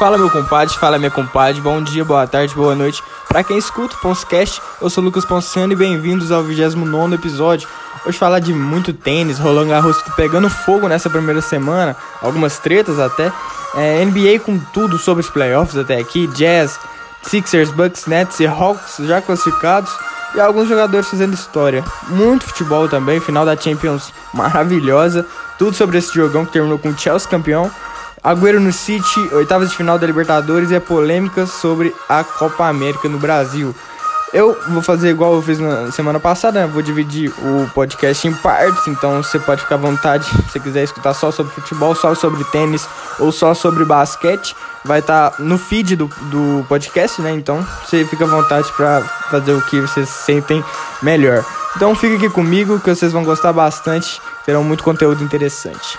Fala meu compadre, fala minha compadre, bom dia, boa tarde, boa noite. Para quem escuta o Ponscast, eu sou Lucas Ponciano e bem-vindos ao 29 episódio. Hoje falar de muito tênis, Roland Garros pegando fogo nessa primeira semana, algumas tretas até. É, NBA com tudo sobre os playoffs até aqui, Jazz, Sixers, Bucks, Nets e Hawks já classificados e alguns jogadores fazendo história. Muito futebol também, final da Champions maravilhosa. Tudo sobre esse jogão que terminou com o Chelsea campeão. Agüero no City, oitavas de final da Libertadores e a polêmica sobre a Copa América no Brasil. Eu vou fazer igual eu fiz na semana passada, né? vou dividir o podcast em partes, então você pode ficar à vontade se você quiser escutar só sobre futebol, só sobre tênis ou só sobre basquete. Vai estar tá no feed do, do podcast, né? Então você fica à vontade para fazer o que vocês sentem melhor. Então fica aqui comigo que vocês vão gostar bastante, terão muito conteúdo interessante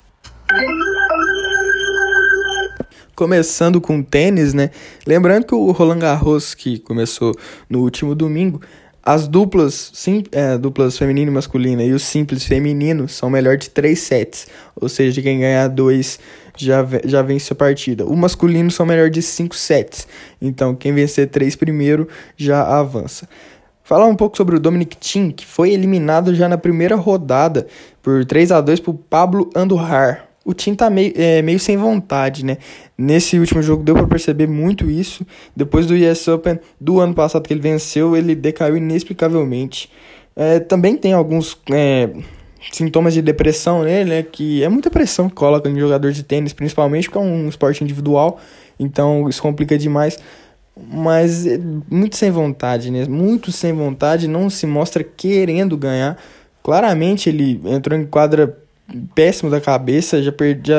começando com tênis, né? Lembrando que o Roland Garros, que começou no último domingo, as duplas, sim, é, duplas feminina e masculina e o simples feminino são melhor de três sets. Ou seja, quem ganhar dois já, já vence a partida. O masculino são melhor de cinco sets. Então, quem vencer três primeiro já avança. Falar um pouco sobre o Dominic Thiem, que foi eliminado já na primeira rodada por 3 a 2 por Pablo Andujar o time tá meio, é, meio sem vontade, né? Nesse último jogo deu para perceber muito isso. Depois do US Open do ano passado que ele venceu, ele decaiu inexplicavelmente. É, também tem alguns é, sintomas de depressão nele, né? Que é muita pressão que coloca em jogador de tênis, principalmente porque é um esporte individual. Então isso complica demais. Mas é muito sem vontade, né? Muito sem vontade, não se mostra querendo ganhar. Claramente ele entrou em quadra péssimo da cabeça, já perdi,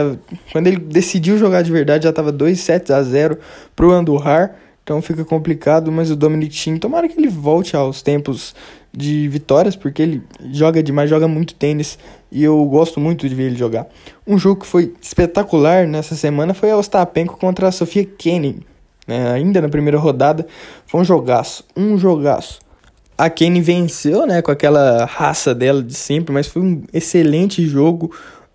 quando ele decidiu jogar de verdade já estava 2 sets a 0 pro Andujar, então fica complicado, mas o Dominic Thiem, tomara que ele volte aos tempos de vitórias, porque ele joga demais, joga muito tênis e eu gosto muito de ver ele jogar. Um jogo que foi espetacular nessa semana foi a Ostapenko contra a Sofia Kenin, né? ainda na primeira rodada, foi um jogaço, um jogaço. A Kenny venceu, né, com aquela raça dela de sempre, mas foi um excelente jogo,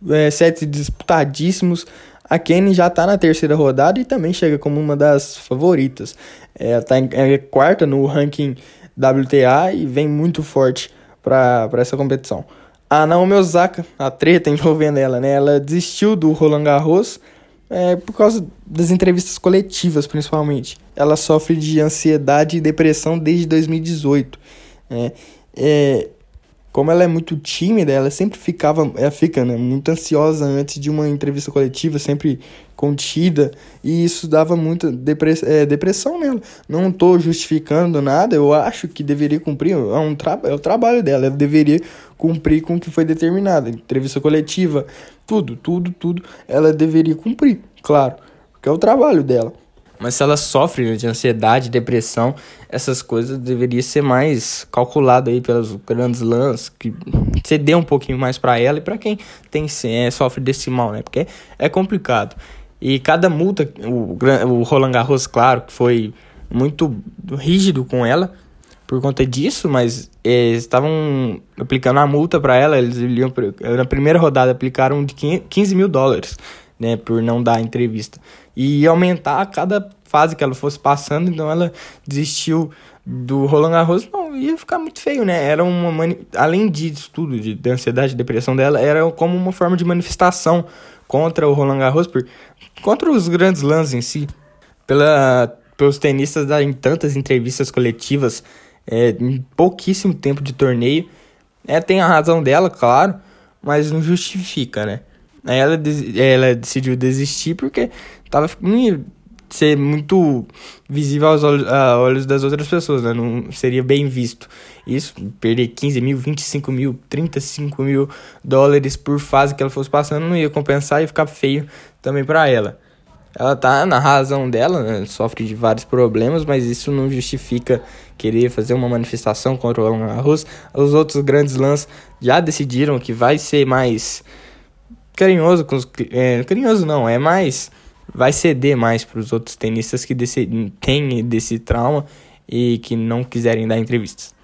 é, disputadíssimos. A Kenny já está na terceira rodada e também chega como uma das favoritas. Ela tá em, é quarta no ranking WTA e vem muito forte para essa competição. A Naomi Osaka, a treta envolvendo ela, né? Ela desistiu do Roland Garros é, por causa das entrevistas coletivas, principalmente. Ela sofre de ansiedade e depressão desde 2018. É, é, como ela é muito tímida, ela sempre ficava, ela fica né, muito ansiosa antes de uma entrevista coletiva, sempre contida, e isso dava muita depress é, depressão nela. Não estou justificando nada, eu acho que deveria cumprir, é, um tra é o trabalho dela, ela deveria cumprir com o que foi determinado. Entrevista coletiva, tudo, tudo, tudo, ela deveria cumprir, claro, porque é o trabalho dela. Mas se ela sofre de ansiedade, depressão, essas coisas deveria ser mais calculado aí pelos grandes lãs, que ceder um pouquinho mais para ela e para quem tem é, sofre desse mal, né? Porque é complicado. E cada multa, o, o Roland Garros, claro, que foi muito rígido com ela por conta disso, mas é, estavam aplicando a multa para ela, eles iam, na primeira rodada aplicaram de 15 mil dólares né, por não dar entrevista. E aumentar a cada fase que ela fosse passando, então ela desistiu do Roland Garros, não, ia ficar muito feio, né? Era uma mani... além disso tudo, de, de ansiedade, de depressão dela, era como uma forma de manifestação contra o Roland Garros, por... contra os grandes lãs em si, pela pelos tenistas darem tantas entrevistas coletivas é, em pouquíssimo tempo de torneio. É, tem a razão dela, claro, mas não justifica, né? Aí ela, ela decidiu desistir porque tava ser muito visível aos olhos, a olhos das outras pessoas, né? Não seria bem visto. Isso, perder 15 mil, 25 mil, 35 mil dólares por fase que ela fosse passando não ia compensar e ficar feio também para ela. Ela tá na razão dela, né? sofre de vários problemas, mas isso não justifica querer fazer uma manifestação contra o Roland Garros. Os outros grandes lãs já decidiram que vai ser mais carinhoso com os. É, carinhoso não, é mais. Vai ceder mais para os outros tenistas que desse, têm desse trauma e que não quiserem dar entrevistas.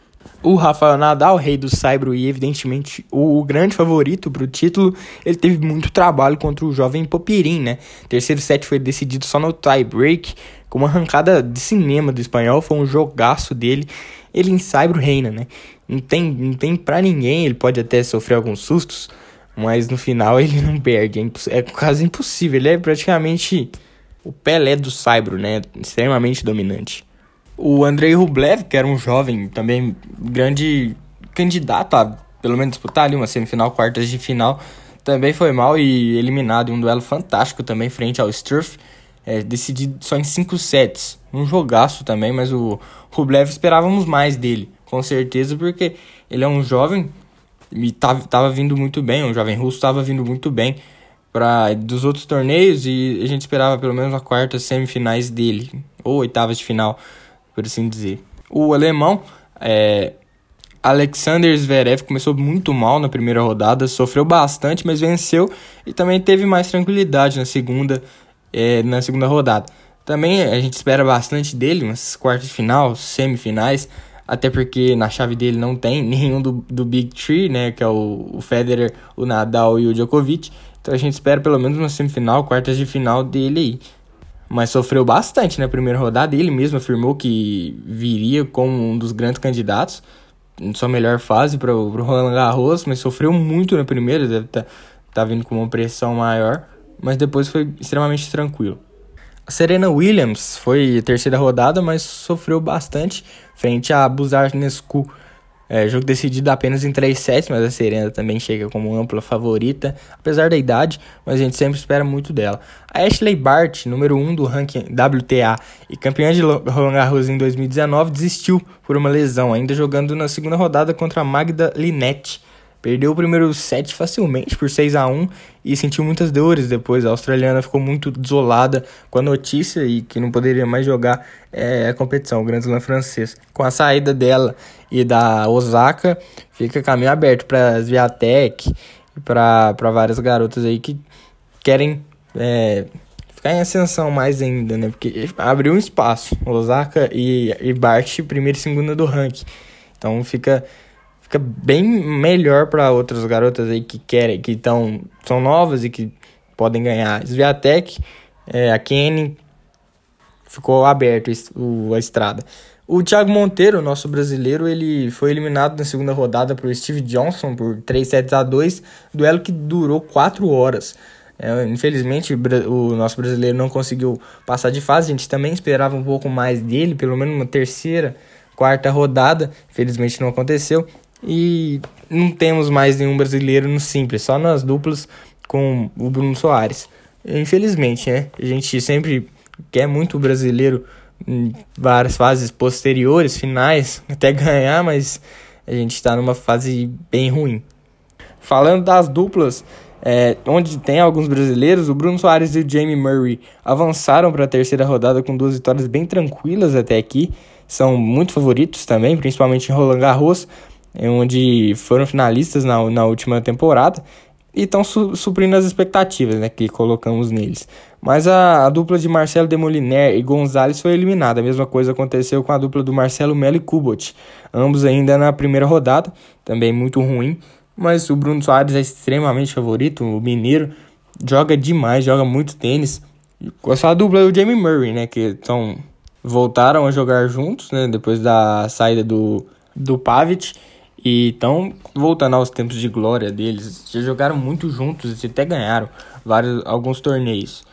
O Rafael Nadal, rei do Saibro e evidentemente o, o grande favorito para o título, ele teve muito trabalho contra o jovem Popirin, né? Terceiro set foi decidido só no tie break, com uma arrancada de cinema do espanhol, foi um jogaço dele. Ele em Saibro reina, né? Não tem, não tem pra ninguém, ele pode até sofrer alguns sustos, mas no final ele não perde, é, é quase impossível, ele é praticamente o Pelé do Saibro, né? Extremamente dominante. O Andrei Rublev, que era um jovem também grande candidato a pelo menos disputar ali uma semifinal, quartas de final, também foi mal e eliminado em um duelo fantástico também frente ao Sturff, é, decidido só em cinco sets. Um jogaço também, mas o Rublev esperávamos mais dele, com certeza, porque ele é um jovem e tava, tava vindo muito bem, um jovem russo estava vindo muito bem para dos outros torneios e a gente esperava pelo menos a quarta semifinais dele, ou oitavas de final por assim dizer. O alemão, é, Alexander Zverev, começou muito mal na primeira rodada, sofreu bastante, mas venceu e também teve mais tranquilidade na segunda, é, na segunda rodada. Também a gente espera bastante dele, umas quartas de final, semifinais, até porque na chave dele não tem nenhum do, do Big Three, né, que é o, o Federer, o Nadal e o Djokovic. Então a gente espera pelo menos uma semifinal, quartas de final dele aí mas sofreu bastante na primeira rodada. Ele mesmo afirmou que viria como um dos grandes candidatos em sua melhor fase para o Roland Garros, mas sofreu muito na primeira, deve estar tá, tá vindo com uma pressão maior, mas depois foi extremamente tranquilo. A Serena Williams foi terceira rodada, mas sofreu bastante frente a Buzarnescu é, jogo decidido apenas em 3 sets, mas a Serena também chega como ampla favorita, apesar da idade, mas a gente sempre espera muito dela. A Ashley Bart, número 1 do ranking WTA e campeã de Roland Garros em 2019, desistiu por uma lesão, ainda jogando na segunda rodada contra a Magda Linette. Perdeu o primeiro set facilmente por 6 a 1 e sentiu muitas dores depois. A australiana ficou muito desolada com a notícia e que não poderia mais jogar é, a competição, o Grand Slam francês. Com a saída dela e da Osaka, fica caminho aberto para as Viatec e para várias garotas aí que querem é, ficar em ascensão mais ainda, né? Porque abriu um espaço. Osaka e, e Bart, primeira e segunda do ranking. Então fica fica bem melhor para outras garotas aí que querem, que tão, são novas e que podem ganhar. Sviatek, é, a Kenny, ficou aberto o, a estrada. O Thiago Monteiro, nosso brasileiro, ele foi eliminado na segunda rodada por Steve Johnson por 3 sets a 2, duelo que durou 4 horas. É, infelizmente, o nosso brasileiro não conseguiu passar de fase. A gente também esperava um pouco mais dele, pelo menos uma terceira, quarta rodada. Infelizmente não aconteceu. E não temos mais nenhum brasileiro no simples, só nas duplas com o Bruno Soares. Infelizmente, né? A gente sempre quer muito brasileiro em várias fases posteriores, finais, até ganhar, mas a gente está numa fase bem ruim. Falando das duplas, é, onde tem alguns brasileiros, o Bruno Soares e o Jamie Murray avançaram para a terceira rodada com duas vitórias bem tranquilas até aqui. São muito favoritos também, principalmente em Roland Garros, onde foram finalistas na, na última temporada e estão su suprindo as expectativas né, que colocamos neles. Mas a, a dupla de Marcelo Demoliner e Gonzalez foi eliminada. A mesma coisa aconteceu com a dupla do Marcelo Melo e Kubot. Ambos ainda na primeira rodada, também muito ruim. Mas o Bruno Soares é extremamente favorito, o mineiro joga demais, joga muito tênis. Com essa dupla é o Jamie Murray, né, que tão, voltaram a jogar juntos, né, depois da saída do, do Pavic. E estão voltando aos tempos de glória deles. Já jogaram muito juntos e até ganharam vários, alguns torneios.